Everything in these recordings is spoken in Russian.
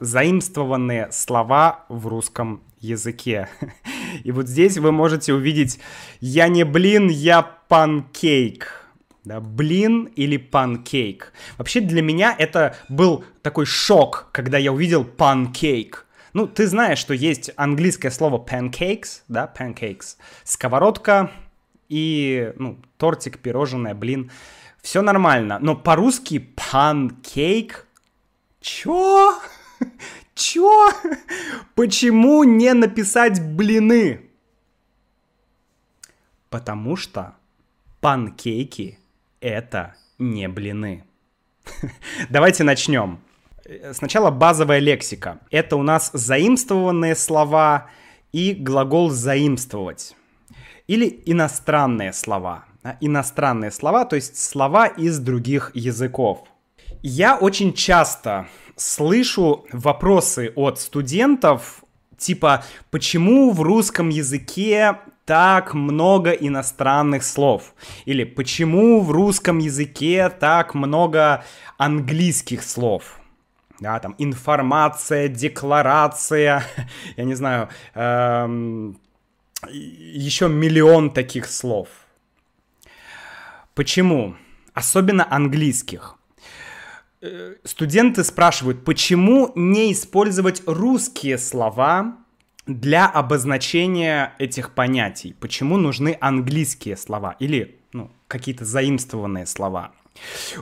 заимствованные слова в русском языке. И вот здесь вы можете увидеть «я не блин, я панкейк». Да, блин или панкейк. Вообще для меня это был такой шок, когда я увидел панкейк. Ну, ты знаешь, что есть английское слово pancakes, да, pancakes. Сковородка и, ну, тортик, пирожное, блин. Все нормально. Но по-русски панкейк? Чё? Чё? Почему не написать блины? Потому что панкейки это не блины. Давайте начнем. Сначала базовая лексика. Это у нас заимствованные слова и глагол заимствовать. Или иностранные слова. Иностранные слова, то есть слова из других языков. Я очень часто слышу вопросы от студентов, типа, почему в русском языке так много иностранных слов? Или почему в русском языке так много английских слов? Да, там информация, декларация, я не знаю, эм, еще миллион таких слов. Почему? Особенно английских. Студенты спрашивают, почему не использовать русские слова для обозначения этих понятий? Почему нужны английские слова или ну, какие-то заимствованные слова?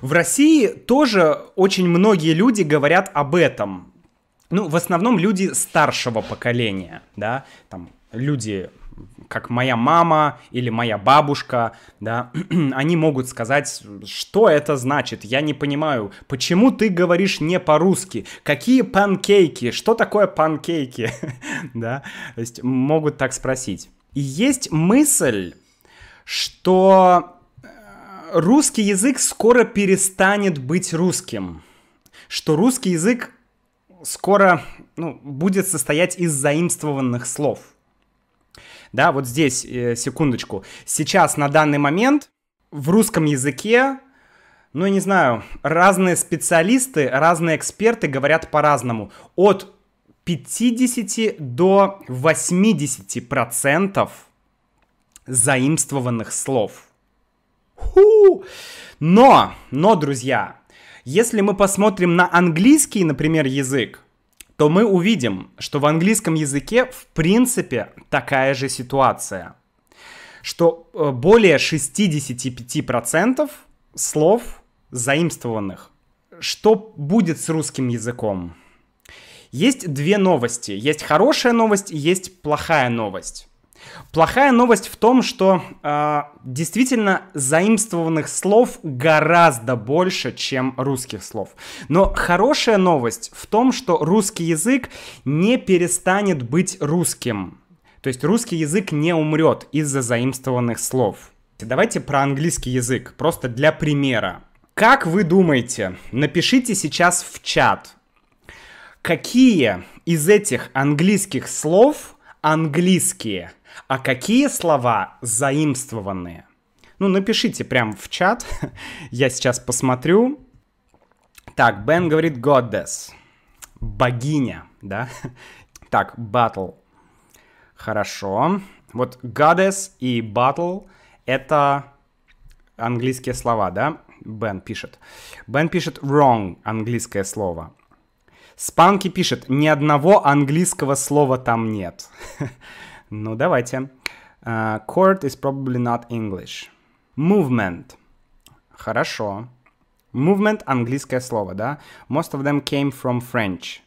В России тоже очень многие люди говорят об этом. Ну, в основном люди старшего поколения, да, там люди как моя мама или моя бабушка, да, они могут сказать, что это значит, я не понимаю, почему ты говоришь не по-русски, какие панкейки, что такое панкейки, да, то есть могут так спросить. И есть мысль, что э, русский язык скоро перестанет быть русским, что русский язык скоро ну, будет состоять из заимствованных слов – да, вот здесь, э, секундочку. Сейчас, на данный момент, в русском языке, ну, я не знаю, разные специалисты, разные эксперты говорят по-разному. От 50 до 80 процентов заимствованных слов. Ху! Но, но, друзья, если мы посмотрим на английский, например, язык, то мы увидим, что в английском языке в принципе такая же ситуация. Что э, более 65% слов заимствованных. Что будет с русским языком? Есть две новости. Есть хорошая новость, есть плохая новость. Плохая новость в том, что э, действительно заимствованных слов гораздо больше, чем русских слов. Но хорошая новость в том, что русский язык не перестанет быть русским. То есть русский язык не умрет из-за заимствованных слов. Давайте про английский язык, просто для примера. Как вы думаете, напишите сейчас в чат, какие из этих английских слов английские – а какие слова заимствованные? Ну, напишите прямо в чат. Я сейчас посмотрю. Так, Бен говорит goddess. Богиня, да? Так, battle. Хорошо. Вот goddess и battle — это английские слова, да? Бен пишет. Бен пишет wrong, английское слово. Спанки пишет, ни одного английского слова там нет. Ну, давайте. Uh, court is probably not English. Movement. Хорошо. Movement — английское слово, да? Most of them came from French.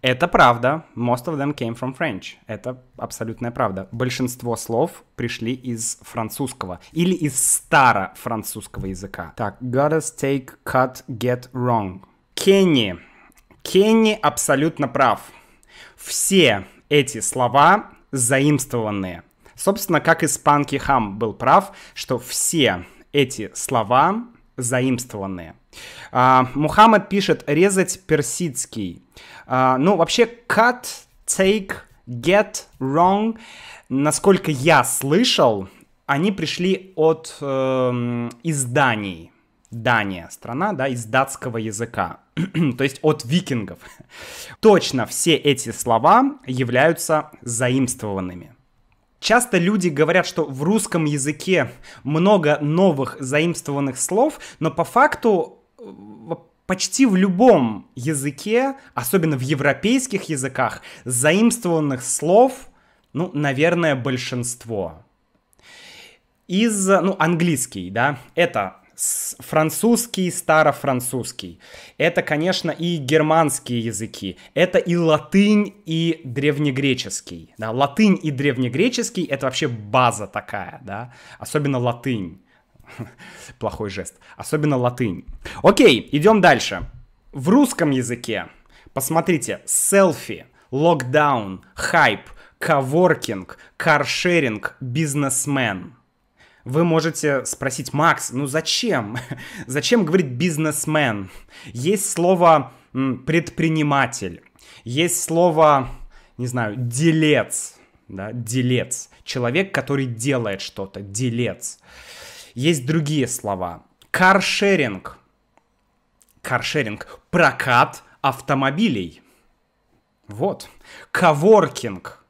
Это правда. Most of them came from French. Это абсолютная правда. Большинство слов пришли из французского или из старо-французского языка. Так, gotta take, cut, get wrong. Кенни. Кенни абсолютно прав. Все эти слова заимствованные. Собственно, как и Спанки Хам был прав, что все эти слова заимствованные. А, Мухаммад пишет резать персидский. А, ну, вообще, cut, take, get, wrong, насколько я слышал, они пришли от э, изданий. Дания страна, да, из датского языка, то есть от викингов. Точно все эти слова являются заимствованными. Часто люди говорят, что в русском языке много новых заимствованных слов, но по факту почти в любом языке, особенно в европейских языках, заимствованных слов, ну, наверное, большинство. Из, ну, английский, да, это французский, старофранцузский. Это, конечно, и германские языки. Это и латынь, и древнегреческий. Да? Латынь и древнегреческий — это вообще база такая, да? Особенно латынь. Плохой жест. Особенно латынь. Окей, идем дальше. В русском языке, посмотрите, селфи, локдаун, хайп, коворкинг, каршеринг, бизнесмен. Вы можете спросить, Макс, ну зачем? зачем говорить бизнесмен? Есть слово предприниматель, есть слово, не знаю, делец, да, делец, человек, который делает что-то, делец. Есть другие слова. Каршеринг. Каршеринг. Прокат автомобилей. Вот. Коворкинг.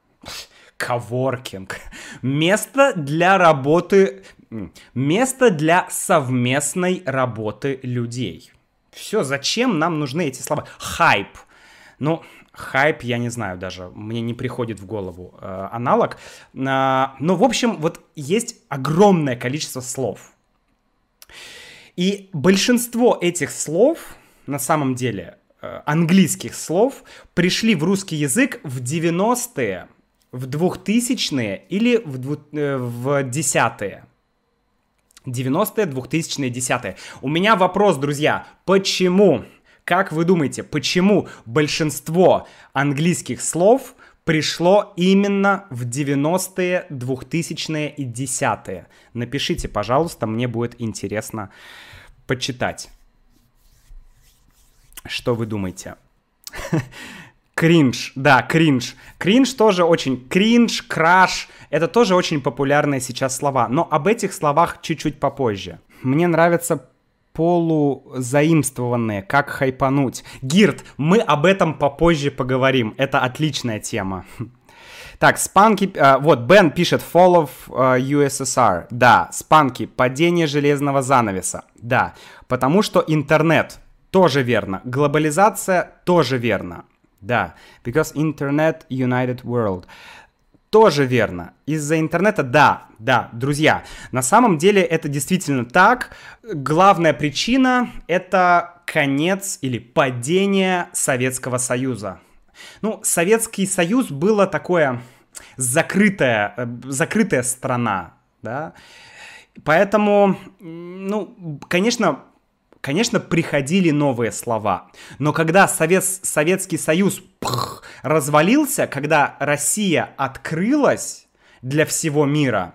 Коворкинг. Место для работы... Место для совместной работы людей. Все, зачем нам нужны эти слова? Хайп. Ну, хайп, я не знаю даже, мне не приходит в голову э, аналог. Э, но, в общем, вот есть огромное количество слов. И большинство этих слов, на самом деле, э, английских слов, пришли в русский язык в 90-е, в 2000-е или в, дву, э, в 10-е. 90-е, 2000-е, 10-е. У меня вопрос, друзья, почему как вы думаете, почему большинство английских слов пришло именно в 90-е, 2000-е и 10-е? Напишите, пожалуйста, мне будет интересно почитать. Что вы думаете? Кринж, да, кринж. Кринж тоже очень... Кринж, краш, это тоже очень популярные сейчас слова. Но об этих словах чуть-чуть попозже. Мне нравится полузаимствованные, как хайпануть. Гирт, мы об этом попозже поговорим, это отличная тема. Так, спанки, э, вот, Бен пишет Fall of uh, USSR, да, спанки, падение железного занавеса, да, потому что интернет, тоже верно, глобализация, тоже верно, да, because internet united world, тоже верно. Из-за интернета, да, да, друзья. На самом деле это действительно так. Главная причина — это конец или падение Советского Союза. Ну, Советский Союз было такое закрытая, э, закрытая страна, да. Поэтому, ну, конечно, конечно, приходили новые слова. Но когда Совет, Советский Союз пх, развалился, когда Россия открылась для всего мира,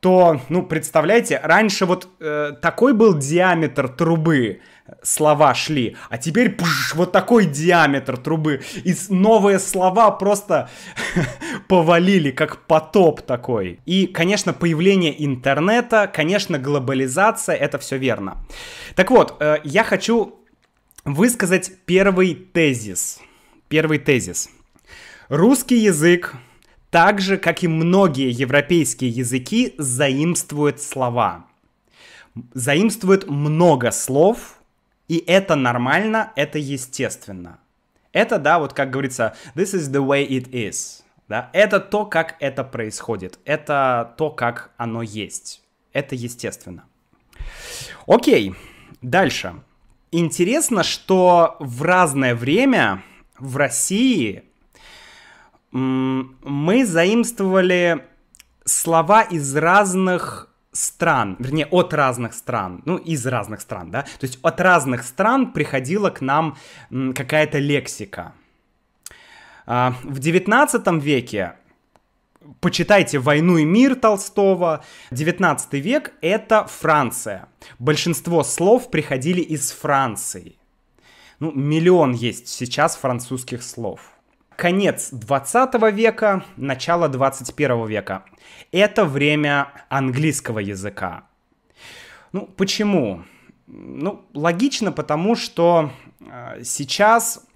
то, ну, представляете, раньше вот э, такой был диаметр трубы, слова шли, а теперь пш, вот такой диаметр трубы, и новые слова просто повалили, как потоп такой. И, конечно, появление интернета, конечно, глобализация, это все верно. Так вот, э, я хочу высказать первый тезис. Первый тезис. Русский язык так же, как и многие европейские языки, заимствует слова. Заимствует много слов, и это нормально, это естественно. Это, да, вот как говорится, this is the way it is. Да? Это то, как это происходит. Это то, как оно есть. Это естественно. Окей, дальше. Интересно, что в разное время в России мы заимствовали слова из разных стран, вернее, от разных стран, ну, из разных стран, да, то есть от разных стран приходила к нам какая-то лексика. А, в 19 веке Почитайте «Войну и мир» Толстого. 19 век — это Франция. Большинство слов приходили из Франции. Ну, миллион есть сейчас французских слов конец 20 века, начало 21 века. Это время английского языка. Ну, почему? ну, логично, потому что э, сейчас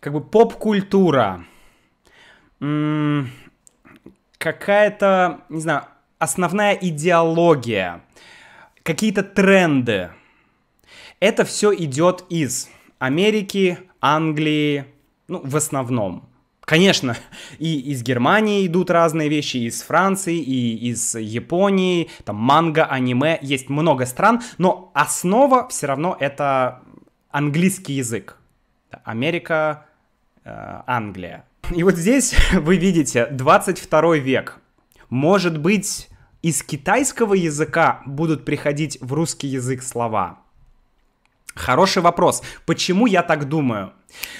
как бы поп-культура, какая-то, не знаю, основная идеология, какие-то тренды. Это все идет из Америки, Англии, ну, в основном. Конечно, и из Германии идут разные вещи, и из Франции, и из Японии, там манга, аниме, есть много стран, но основа все равно это английский язык. Америка, э, Англия. И вот здесь вы видите 22 век. Может быть, из китайского языка будут приходить в русский язык слова? Хороший вопрос. Почему я так думаю?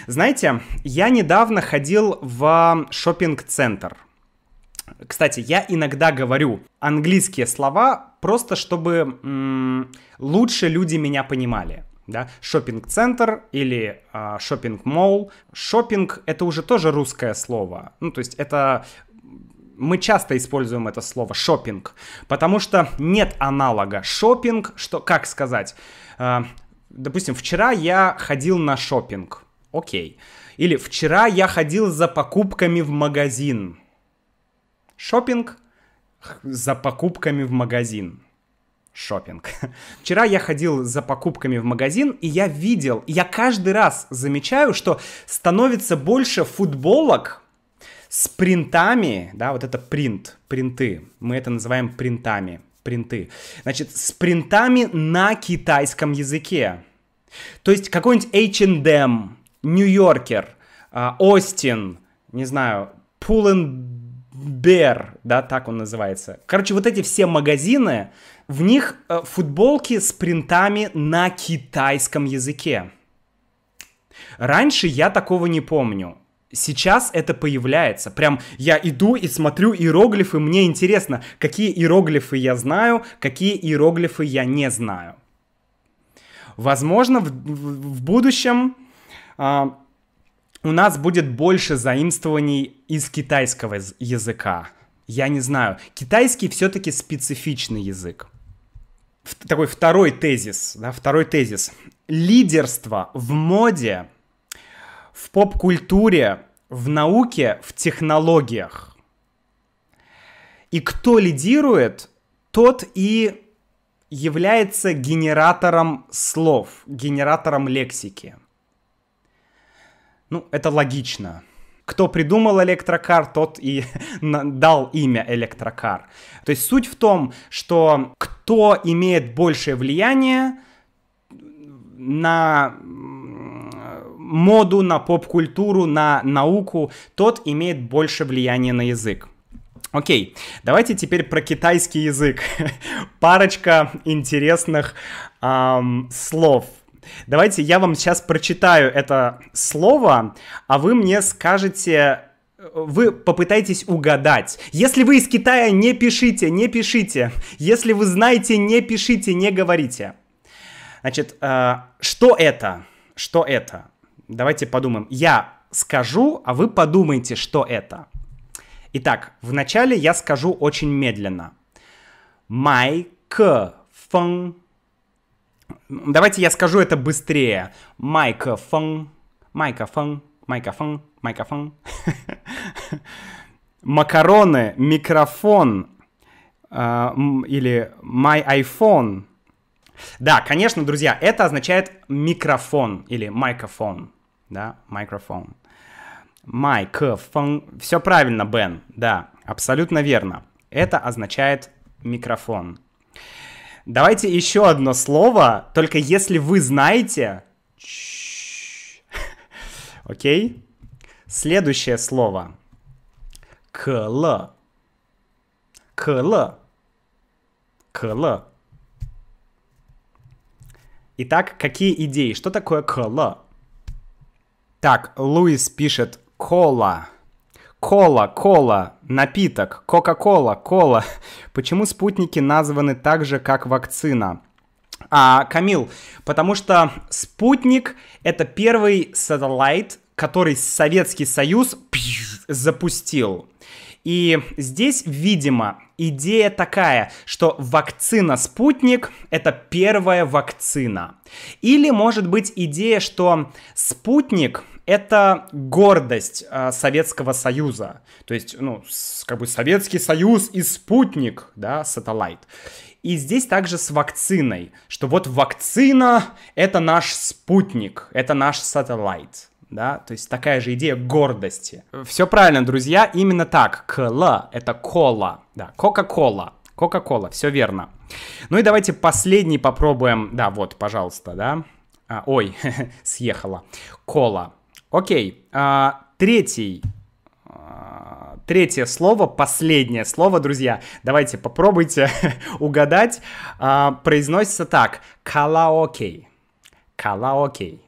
Знаете, я недавно ходил в шопинг-центр. Кстати, я иногда говорю английские слова просто чтобы м- лучше люди меня понимали. Да? Шопинг-центр или э, шопинг-молл. Шопинг это уже тоже русское слово. Ну, то есть это мы часто используем это слово шопинг, потому что нет аналога. Шопинг, что, как сказать? Э, допустим, вчера я ходил на шопинг. Окей. Или вчера я ходил за покупками в магазин. Шопинг за покупками в магазин. Шопинг. Вчера я ходил за покупками в магазин, и я видел, я каждый раз замечаю, что становится больше футболок с принтами, да, вот это принт, принты, мы это называем принтами, принты. Значит, с принтами на китайском языке. То есть какой-нибудь H&M, Нью-Йоркер, а, Остин, не знаю, Pull&Bear, да, так он называется. Короче, вот эти все магазины, в них э, футболки с принтами на китайском языке. Раньше я такого не помню. Сейчас это появляется. Прям я иду и смотрю иероглифы, мне интересно, какие иероглифы я знаю, какие иероглифы я не знаю. Возможно, в, в, в будущем а, у нас будет больше заимствований из китайского языка. Я не знаю. Китайский все-таки специфичный язык. Такой второй тезис, да, второй тезис. Лидерство в моде в поп-культуре, в науке, в технологиях. И кто лидирует, тот и является генератором слов, генератором лексики. Ну, это логично. Кто придумал электрокар, тот и дал имя электрокар. То есть суть в том, что кто имеет большее влияние на моду, на поп-культуру, на науку, тот имеет больше влияния на язык. Окей, давайте теперь про китайский язык. Парочка интересных эм, слов. Давайте я вам сейчас прочитаю это слово, а вы мне скажете, вы попытаетесь угадать. Если вы из Китая, не пишите, не пишите. Если вы знаете, не пишите, не говорите. Значит, э, что это? Что это? Давайте подумаем. Я скажу, а вы подумайте, что это. Итак, вначале я скажу очень медленно. Майкрофон. Давайте я скажу это быстрее. Майкрофон. Майкрофон. Майкрофон. Майкрофон. Макароны. Микрофон. Uh, или my iPhone. Да, конечно, друзья, это означает микрофон или микрофон да, микрофон. Майкрофон. Все правильно, Бен, да, абсолютно верно. Это означает микрофон. Давайте еще одно слово, только если вы знаете... Окей? Следующее слово. Кл. Кл. Кл. Итак, какие идеи? Что такое кл? Так, Луис пишет кола. Кола, кола, напиток, Кока-кола, кола. Почему спутники названы так же, как вакцина? А, Камил, потому что спутник это первый сателлайт, который Советский Союз запустил. И здесь, видимо, идея такая, что вакцина «Спутник» — это первая вакцина. Или, может быть, идея, что «Спутник» — это гордость э, Советского Союза. То есть, ну, с, как бы Советский Союз и спутник, да, сателлайт. И здесь также с вакциной, что вот вакцина — это наш спутник, это наш сателлайт да, то есть такая же идея гордости. Все правильно, друзья, именно так. Кла — это кола, да, Кока-кола, Кока-кола, все верно. Ну и давайте последний попробуем, да, вот, пожалуйста, да. А, ой, съехала. Кола. Окей, а, третий а, третье слово, последнее слово, друзья. Давайте попробуйте угадать. А, произносится так. Калаоке. Калаоке.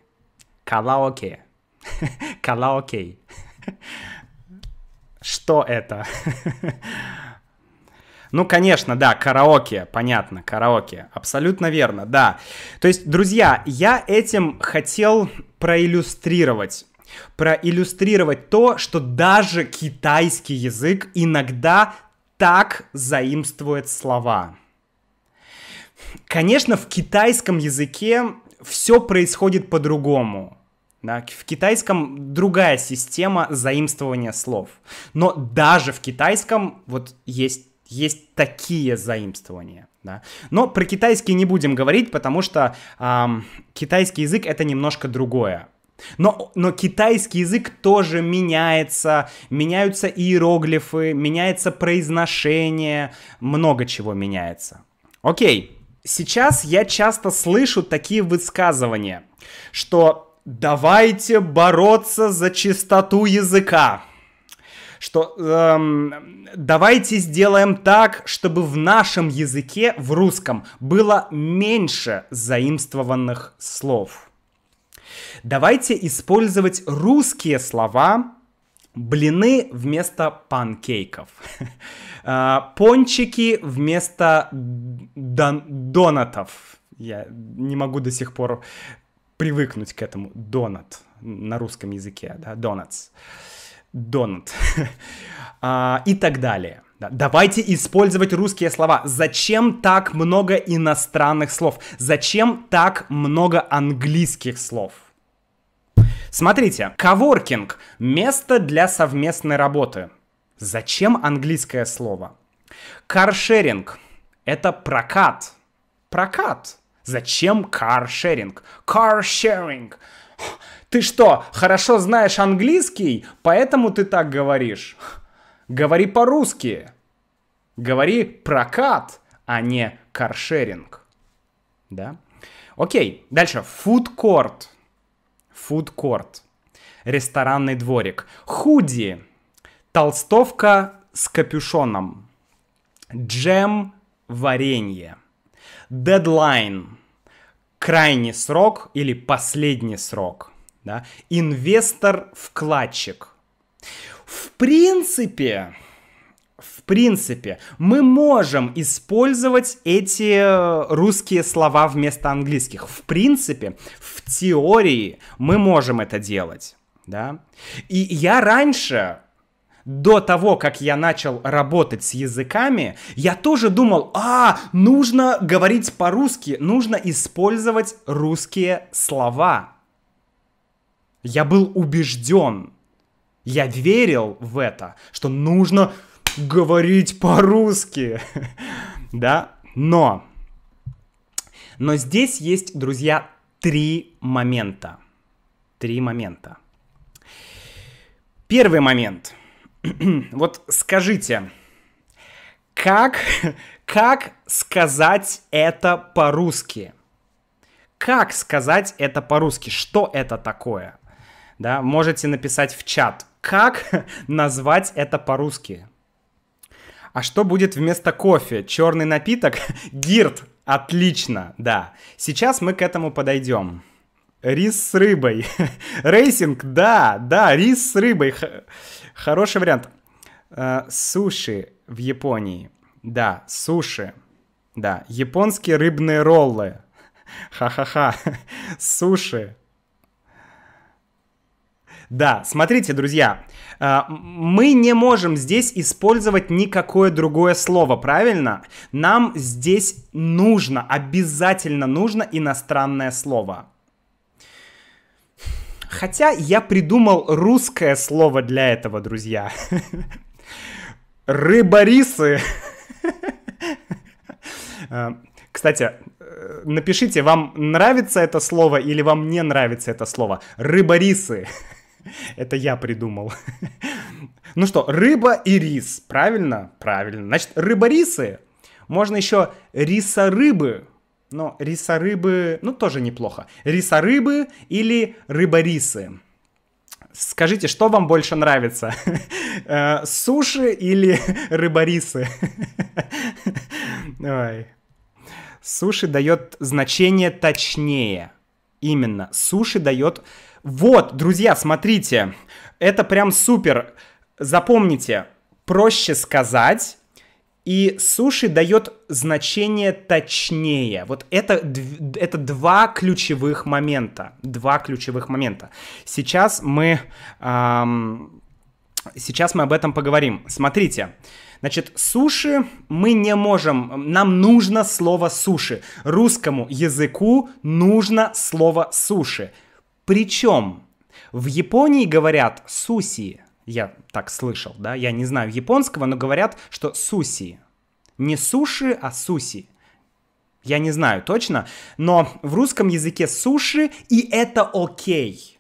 Калаоке. Калаоке. Что это? Ну, конечно, да, караоке, понятно, караоке, абсолютно верно, да. То есть, друзья, я этим хотел проиллюстрировать проиллюстрировать то, что даже китайский язык иногда так заимствует слова. Конечно, в китайском языке все происходит по-другому. Да, в китайском другая система заимствования слов. Но даже в китайском вот есть, есть такие заимствования. Да. Но про китайский не будем говорить, потому что эм, китайский язык это немножко другое. Но, но китайский язык тоже меняется, меняются иероглифы, меняется произношение, много чего меняется. Окей, сейчас я часто слышу такие высказывания, что давайте бороться за чистоту языка. Что эм, давайте сделаем так, чтобы в нашем языке, в русском, было меньше заимствованных слов. Давайте использовать русские слова блины вместо панкейков, а, пончики вместо донатов. Я не могу до сих пор привыкнуть к этому. Донат на русском языке, да, донатс. Донат. а, и так далее. Да, давайте использовать русские слова. Зачем так много иностранных слов? Зачем так много английских слов? Смотрите, коворкинг – место для совместной работы. Зачем английское слово? Каршеринг – это прокат. Прокат. Зачем каршеринг? Каршеринг. Ты что, хорошо знаешь английский, поэтому ты так говоришь? Говори по-русски. Говори прокат, а не каршеринг. Да? Окей, дальше. Food court. Ресторанный дворик. Худи. Толстовка с капюшоном. Джем варенье. Дедлайн – крайний срок или последний срок. Да? Инвестор-вкладчик. В принципе, в принципе, мы можем использовать эти русские слова вместо английских. В принципе, в теории мы можем это делать. Да? И я раньше до того, как я начал работать с языками, я тоже думал, а, нужно говорить по-русски, нужно использовать русские слова. Я был убежден, я верил в это, что нужно говорить по-русски, да, но, но здесь есть, друзья, три момента, три момента. Первый момент – вот скажите, как, как сказать это по-русски? Как сказать это по-русски? Что это такое? Да, можете написать в чат. Как назвать это по-русски? А что будет вместо кофе? Черный напиток? Гирт. Отлично, да. Сейчас мы к этому подойдем. Рис с рыбой. Рейсинг, да, да, рис с рыбой. Хороший вариант. Э, суши в Японии. Да, суши. Да, японские рыбные роллы. Ха-ха-ха. Суши. Да, смотрите, друзья, а, мы не можем здесь использовать никакое другое слово, правильно? Нам здесь нужно, обязательно нужно иностранное слово. Хотя я придумал русское слово для этого, друзья. Рыбарисы. А, кстати, э, напишите, вам нравится это слово или вам не нравится это слово. Рыбарисы. Это я придумал. Ну что, рыба и рис, правильно? Правильно. Значит, рыбарисы. Можно еще рисорыбы. Но рисорыбы, ну, тоже неплохо. Рисорыбы или рыбарисы. Скажите, что вам больше нравится? Э, суши или рыбарисы? Ой. Суши дает значение точнее. Именно. Суши дает вот, друзья, смотрите, это прям супер. Запомните, проще сказать, и суши дает значение точнее. Вот это, это два ключевых момента. Два ключевых момента. Сейчас мы, эм, сейчас мы об этом поговорим. Смотрите. Значит, суши мы не можем, нам нужно слово суши. Русскому языку нужно слово суши. Причем в Японии говорят суси. Я так слышал, да, я не знаю японского, но говорят, что суси. Не суши, а суси. Я не знаю точно, но в русском языке суши, и это окей.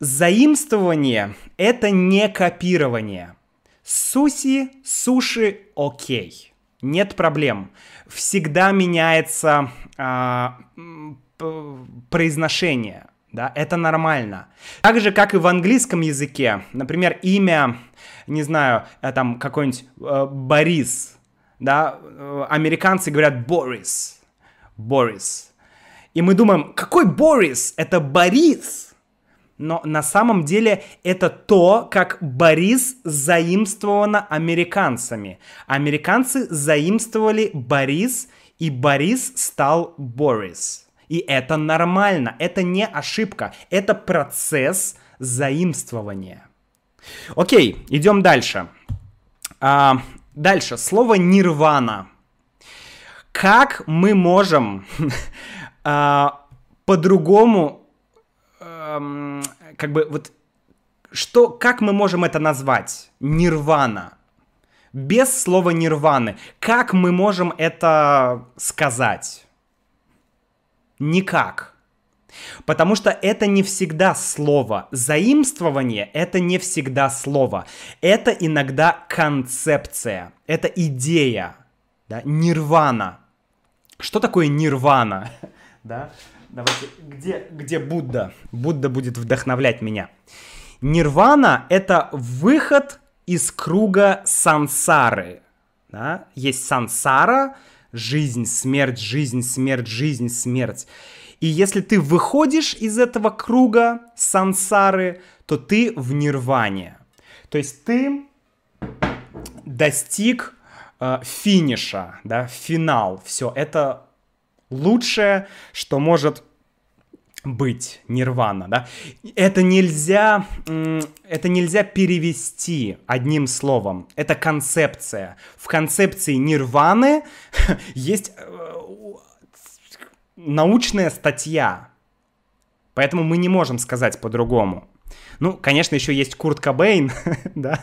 Заимствование — это не копирование. Суси, суши — окей. Нет проблем. Всегда меняется а, произношение да, это нормально. Так же, как и в английском языке, например, имя, не знаю, э, там какой-нибудь э, Борис, да, э, американцы говорят Борис, Борис. И мы думаем, какой Борис? Это Борис. Но на самом деле это то, как Борис заимствовано американцами. Американцы заимствовали Борис, и Борис стал Борис. И это нормально, это не ошибка, это процесс заимствования. Окей, идем дальше. А, дальше, слово нирвана. Как мы можем а, по-другому, а, как бы вот, что, как мы можем это назвать? Нирвана. Без слова нирваны. Как мы можем это сказать? Никак. Потому что это не всегда слово. Заимствование — это не всегда слово. Это иногда концепция, это идея, да? нирвана. Что такое нирвана? да? Давайте, где, где Будда? Будда будет вдохновлять меня. Нирвана — это выход из круга сансары. Да? Есть сансара — жизнь, смерть, жизнь, смерть, жизнь, смерть. И если ты выходишь из этого круга сансары, то ты в нирване. То есть ты достиг э, финиша, да, финал. Все, это лучшее, что может быть нирвана, да. Это нельзя, это нельзя перевести одним словом. Это концепция. В концепции нирваны есть э, научная статья. Поэтому мы не можем сказать по-другому. Ну, конечно, еще есть Курт Кобейн, да.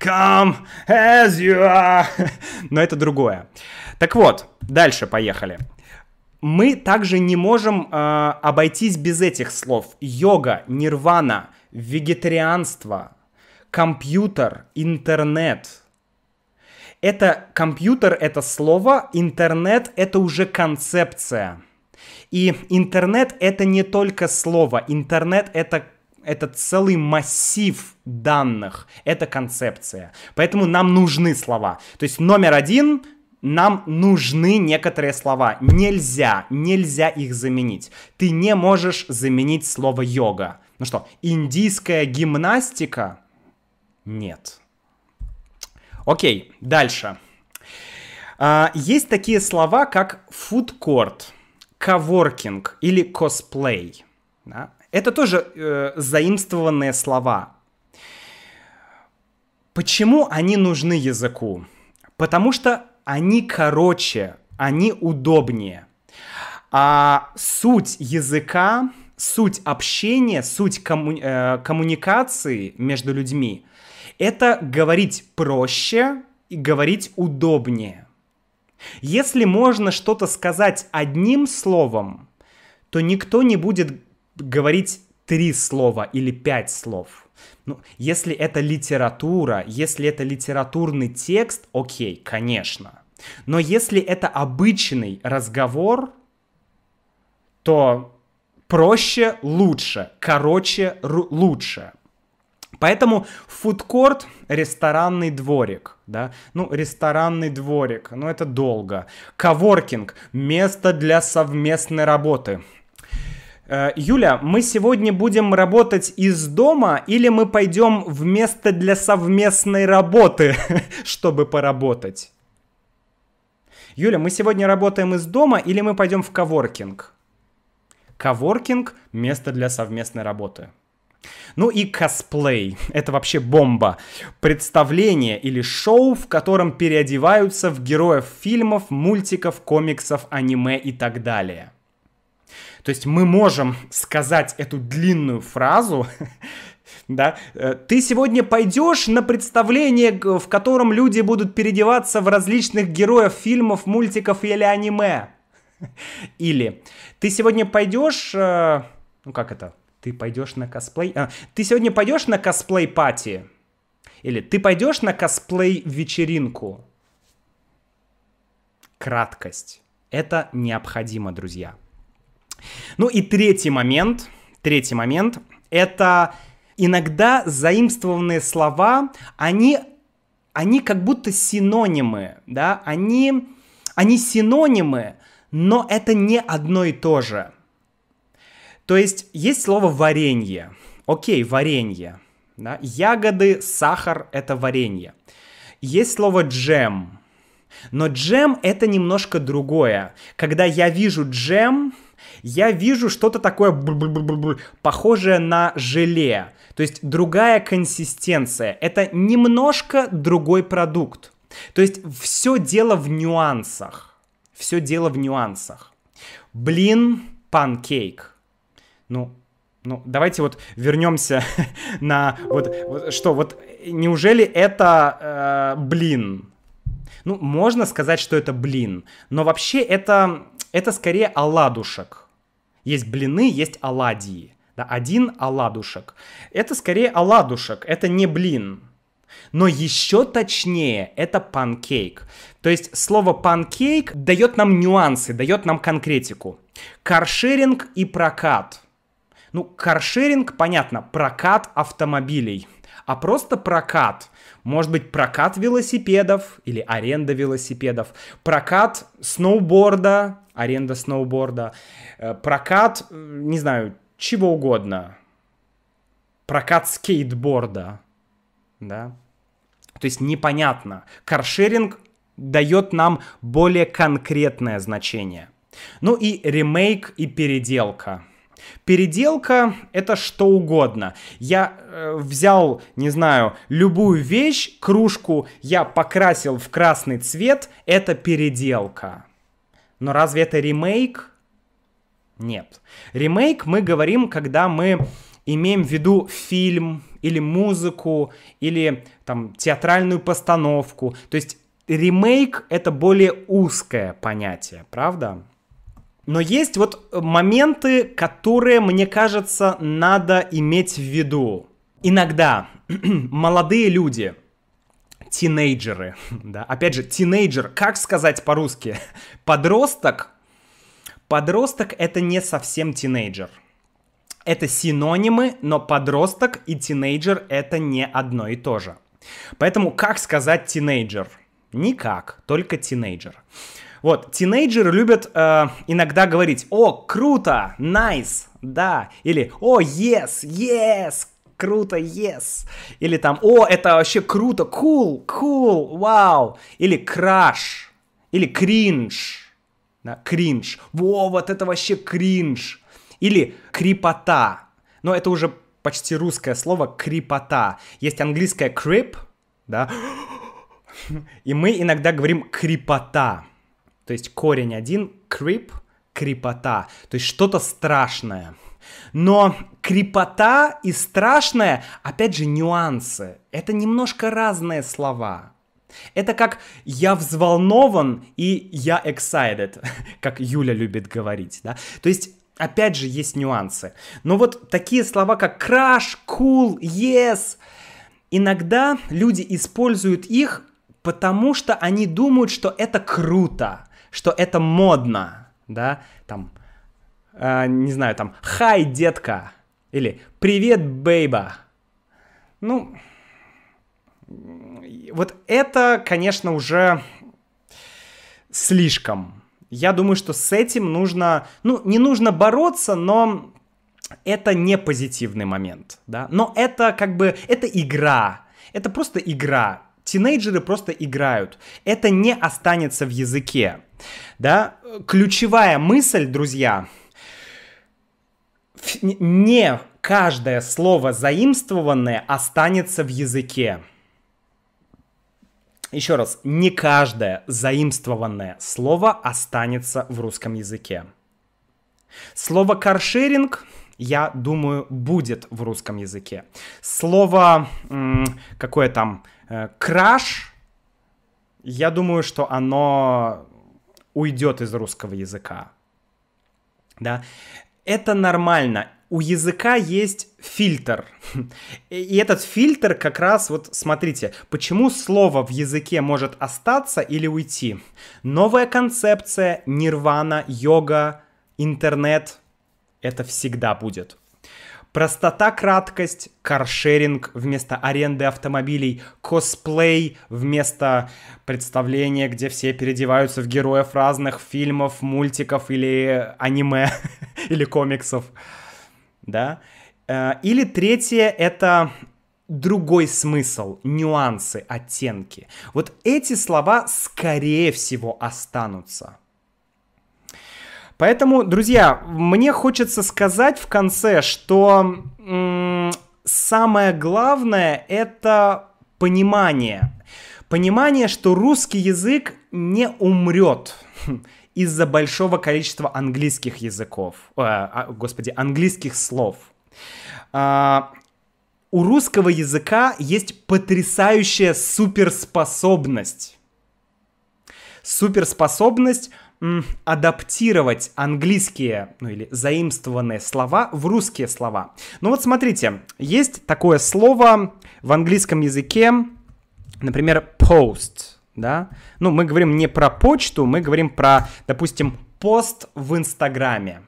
Come as you are. Но это другое. Так вот, дальше поехали мы также не можем э, обойтись без этих слов. Йога, нирвана, вегетарианство, компьютер, интернет. Это компьютер, это слово, интернет это уже концепция. И интернет это не только слово, интернет это это целый массив данных, это концепция. Поэтому нам нужны слова. То есть номер один нам нужны некоторые слова. Нельзя, нельзя их заменить. Ты не можешь заменить слово йога. Ну что, индийская гимнастика? Нет. Окей, дальше. А, есть такие слова, как court, коворкинг или косплей. Да? Это тоже э, заимствованные слова. Почему они нужны языку? Потому что они короче, они удобнее. А суть языка, суть общения, суть комму- э, коммуникации между людьми — это говорить проще и говорить удобнее. Если можно что-то сказать одним словом, то никто не будет говорить три слова или пять слов. Ну, если это литература, если это литературный текст, окей, конечно. Но если это обычный разговор, то проще лучше, короче лучше. Поэтому фудкорт – ресторанный дворик, да, ну, ресторанный дворик, ну, это долго. Коворкинг – место для совместной работы. Э, Юля, мы сегодня будем работать из дома или мы пойдем в место для совместной работы, чтобы поработать? Юля, мы сегодня работаем из дома или мы пойдем в коворкинг? Коворкинг – место для совместной работы. Ну и косплей. Это вообще бомба. Представление или шоу, в котором переодеваются в героев фильмов, мультиков, комиксов, аниме и так далее. То есть мы можем сказать эту длинную фразу, да, э, ты сегодня пойдешь на представление, в котором люди будут переодеваться в различных героев фильмов, мультиков или аниме. Или ты сегодня пойдешь, э, ну как это, ты пойдешь на косплей? А, ты сегодня пойдешь на косплей-пати? Или ты пойдешь на косплей-вечеринку? Краткость. Это необходимо, друзья. Ну и третий момент, третий момент, это иногда заимствованные слова, они, они как будто синонимы, да, они, они синонимы, но это не одно и то же. То есть есть слово варенье. Окей, варенье. Да? Ягоды, сахар — это варенье. Есть слово джем. Но джем — это немножко другое. Когда я вижу джем, я вижу что-то такое похожее на желе. То есть другая консистенция. Это немножко другой продукт. То есть все дело в нюансах. Все дело в нюансах. Блин, панкейк. Ну, ну, давайте вот вернемся на вот, вот что, вот неужели это э, блин? Ну, можно сказать, что это блин, но вообще это, это скорее оладушек. Есть блины, есть оладьи. Да, один оладушек. Это скорее оладушек, это не блин. Но еще точнее, это панкейк. То есть слово панкейк дает нам нюансы, дает нам конкретику. Каршеринг и прокат – ну, каршеринг, понятно, прокат автомобилей. А просто прокат. Может быть, прокат велосипедов или аренда велосипедов. Прокат сноуборда, аренда сноуборда. Э, прокат, не знаю, чего угодно. Прокат скейтборда. Да? То есть непонятно. Каршеринг дает нам более конкретное значение. Ну и ремейк и переделка. Переделка — это что угодно. Я э, взял, не знаю, любую вещь, кружку, я покрасил в красный цвет, это переделка. Но разве это ремейк? Нет. Ремейк мы говорим, когда мы имеем в виду фильм или музыку, или там театральную постановку. То есть ремейк — это более узкое понятие, правда? Но есть вот моменты, которые, мне кажется, надо иметь в виду. Иногда молодые люди, тинейджеры, да, опять же, тинейджер, как сказать по-русски? Подросток, подросток это не совсем тинейджер. Это синонимы, но подросток и тинейджер это не одно и то же. Поэтому как сказать тинейджер? Никак, только тинейджер. Вот, тинейджеры любят э, иногда говорить, о, круто, nice, да, или о, yes, yes, круто, yes, или там, о, это вообще круто, cool, cool, вау, или краш, или кринж, да, кринж, во, вот это вообще кринж, или крипота, Но это уже почти русское слово крипота. Есть английское creep, да, и мы иногда говорим крипота. То есть корень один, creep, крипота. То есть что-то страшное. Но крипота и страшное, опять же, нюансы. Это немножко разные слова. Это как «я взволнован» и «я excited», как Юля любит говорить, да. То есть опять же, есть нюансы. Но вот такие слова, как crush, cool, yes, иногда люди используют их, потому что они думают, что это круто, что это модно, да, там, э, не знаю, там, хай, детка, или привет, бейба. Ну, вот это, конечно, уже слишком. Я думаю, что с этим нужно, ну, не нужно бороться, но это не позитивный момент, да. Но это как бы, это игра, это просто игра. Тинейджеры просто играют. Это не останется в языке, да. Ключевая мысль, друзья, не каждое слово заимствованное останется в языке. Еще раз, не каждое заимствованное слово останется в русском языке. Слово каршеринг, я думаю, будет в русском языке. Слово какое там э, краш, я думаю, что оно уйдет из русского языка. Да? Это нормально у языка есть фильтр. И этот фильтр как раз, вот смотрите, почему слово в языке может остаться или уйти. Новая концепция, нирвана, йога, интернет, это всегда будет. Простота, краткость, каршеринг вместо аренды автомобилей, косплей вместо представления, где все переодеваются в героев разных фильмов, мультиков или аниме, или комиксов да. Э, или третье — это другой смысл, нюансы, оттенки. Вот эти слова, скорее всего, останутся. Поэтому, друзья, мне хочется сказать в конце, что м- самое главное это понимание. Понимание, что русский язык не умрет из-за большого количества английских языков, э, господи, английских слов. Э, у русского языка есть потрясающая суперспособность. Суперспособность адаптировать английские, ну или заимствованные слова в русские слова. Ну вот смотрите, есть такое слово в английском языке, например, post да? Ну, мы говорим не про почту, мы говорим про, допустим, пост в Инстаграме,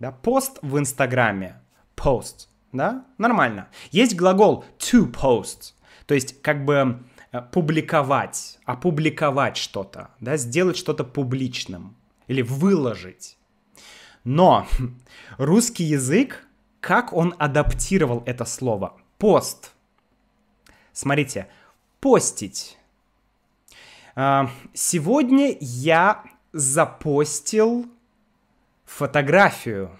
да? Пост в Инстаграме, пост, да? Нормально. Есть глагол to post, то есть как бы публиковать, опубликовать что-то, да, сделать что-то публичным или выложить. Но русский язык, как он адаптировал это слово? Пост. Смотрите, постить а, сегодня я запостил фотографию.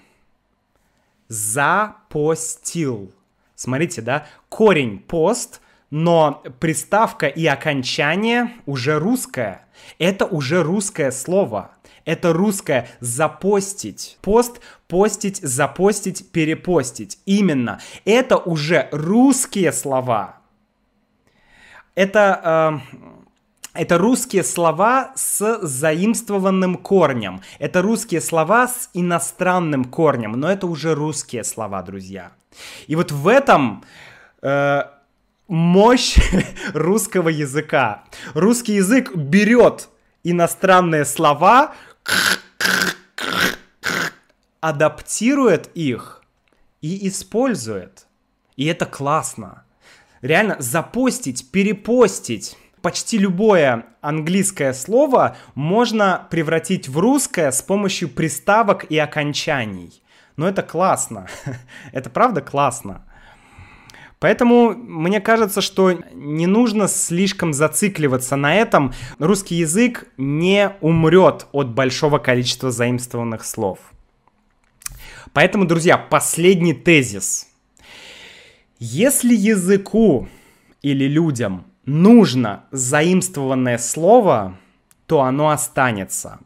Запостил. Смотрите, да? Корень пост, но приставка и окончание уже русское. Это уже русское слово. Это русское запостить. Пост, постить, запостить, перепостить. Именно. Это уже русские слова. Это э, это русские слова с заимствованным корнем. Это русские слова с иностранным корнем, но это уже русские слова, друзья. И вот в этом э, мощь русского языка. Русский язык берет иностранные слова, адаптирует их и использует. И это классно. Реально запостить, перепостить почти любое английское слово можно превратить в русское с помощью приставок и окончаний. Но это классно. это правда классно. Поэтому мне кажется, что не нужно слишком зацикливаться на этом. Русский язык не умрет от большого количества заимствованных слов. Поэтому, друзья, последний тезис. Если языку или людям нужно заимствованное слово, то оно останется.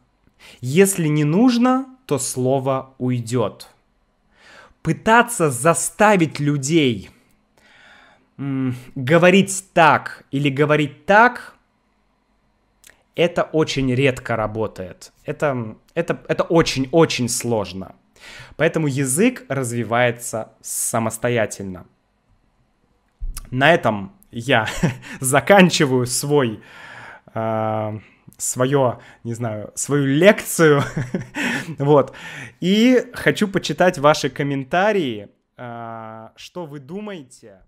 Если не нужно, то слово уйдет. Пытаться заставить людей говорить так или говорить так, это очень редко работает. Это, это, это очень-очень сложно. Поэтому язык развивается самостоятельно. На этом я заканчиваю свой, э, свое, не знаю, свою лекцию. вот. И хочу почитать ваши комментарии, э, что вы думаете